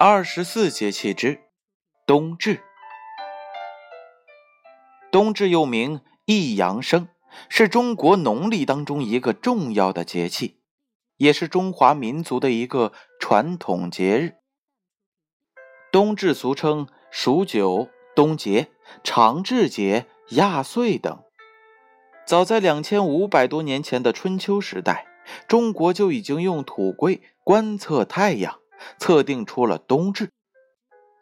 二十四节气之冬至。冬至又名一阳生，是中国农历当中一个重要的节气，也是中华民族的一个传统节日。冬至俗称数九、冬节、长至节、亚岁等。早在两千五百多年前的春秋时代，中国就已经用土圭观测太阳。测定出了冬至，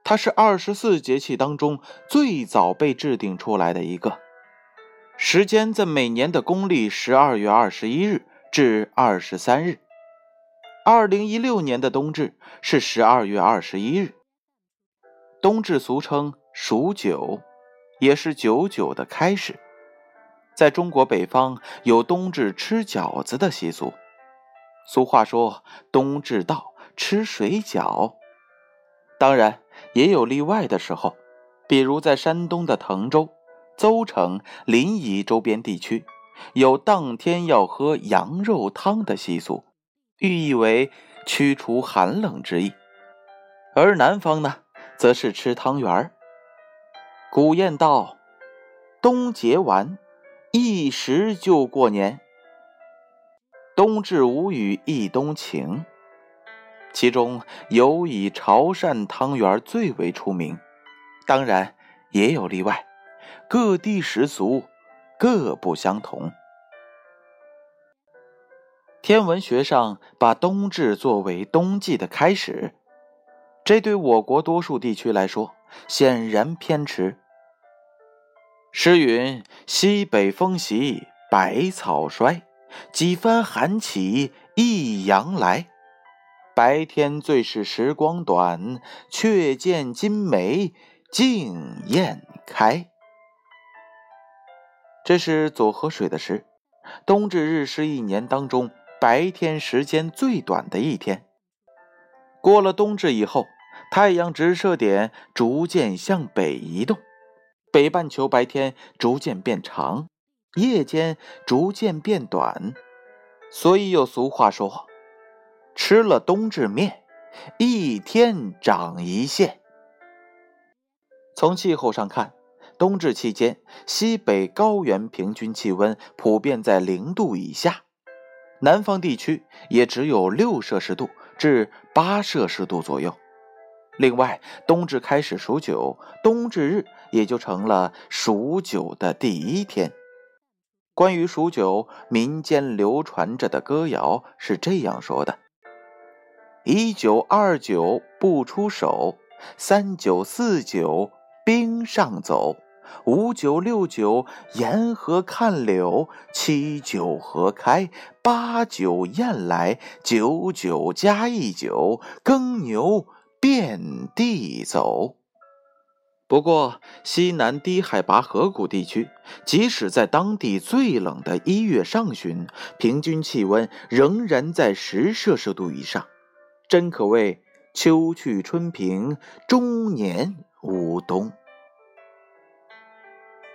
它是二十四节气当中最早被制定出来的一个，时间在每年的公历十二月二十一日至二十三日。二零一六年的冬至是十二月二十一日。冬至俗称数九，也是九九的开始。在中国北方有冬至吃饺子的习俗，俗话说冬至到。吃水饺，当然也有例外的时候，比如在山东的滕州、邹城、临沂周边地区，有当天要喝羊肉汤的习俗，寓意为驱除寒冷之意。而南方呢，则是吃汤圆儿。古谚道：“冬节完，一时就过年。冬至无雨一冬晴。”其中有以潮汕汤圆最为出名，当然也有例外，各地习俗各不相同。天文学上把冬至作为冬季的开始，这对我国多数地区来说显然偏迟。诗云：“西北风习，百草衰，几番寒起，一阳来。”白天最是时光短，却见金梅竞艳开。这是左河水的诗。冬至日是一年当中白天时间最短的一天。过了冬至以后，太阳直射点逐渐向北移动，北半球白天逐渐变长，夜间逐渐变短，所以有俗话说。吃了冬至面，一天长一线。从气候上看，冬至期间，西北高原平均气温普遍在零度以下，南方地区也只有六摄氏度至八摄氏度左右。另外，冬至开始数九，冬至日也就成了数九的第一天。关于数九，民间流传着的歌谣是这样说的。一九二九不出手，三九四九冰上走，五九六九沿河看柳，七九河开，八九雁来，九九加一九耕牛遍地走。不过，西南低海拔河谷地区，即使在当地最冷的一月上旬，平均气温仍然在十摄氏度以上。真可谓秋去春平，终年无冬。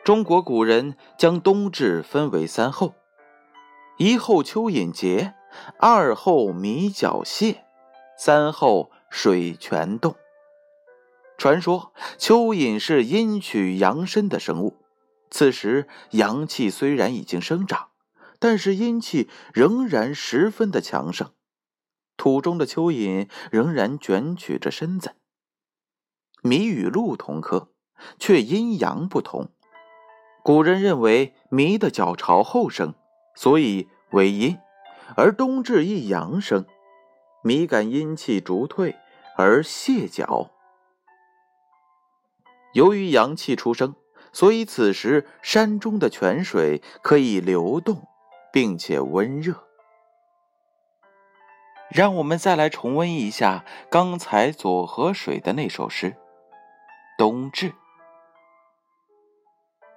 中国古人将冬至分为三候：一候蚯蚓节，二候米角蟹，三候水泉洞。传说蚯蚓是阴取阳生的生物，此时阳气虽然已经生长，但是阴气仍然十分的强盛。土中的蚯蚓仍然卷曲着身子。米与鹿同科，却阴阳不同。古人认为米的脚朝后生，所以为阴；而冬至一阳生，米感阴气逐退而蟹脚。由于阳气出生，所以此时山中的泉水可以流动，并且温热。让我们再来重温一下刚才左河水的那首诗：冬至，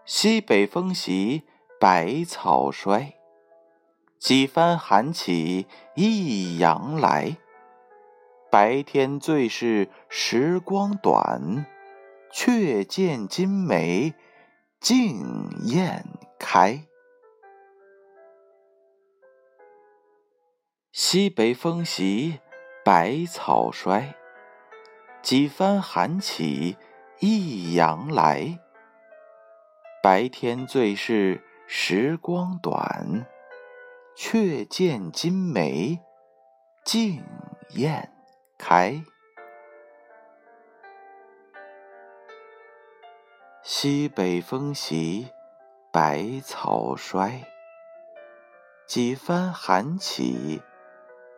西北风习，百草衰，几番寒起，一阳来。白天最是时光短，却见金梅竞艳开。西北风袭，百草衰。几番寒起，一阳来。白天最是时光短，却见金梅竞艳开。西北风袭，百草衰。几番寒起，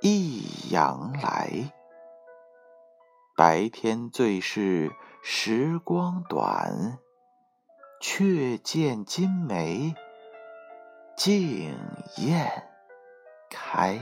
一阳来。白天最是时光短，却见金梅竞艳开。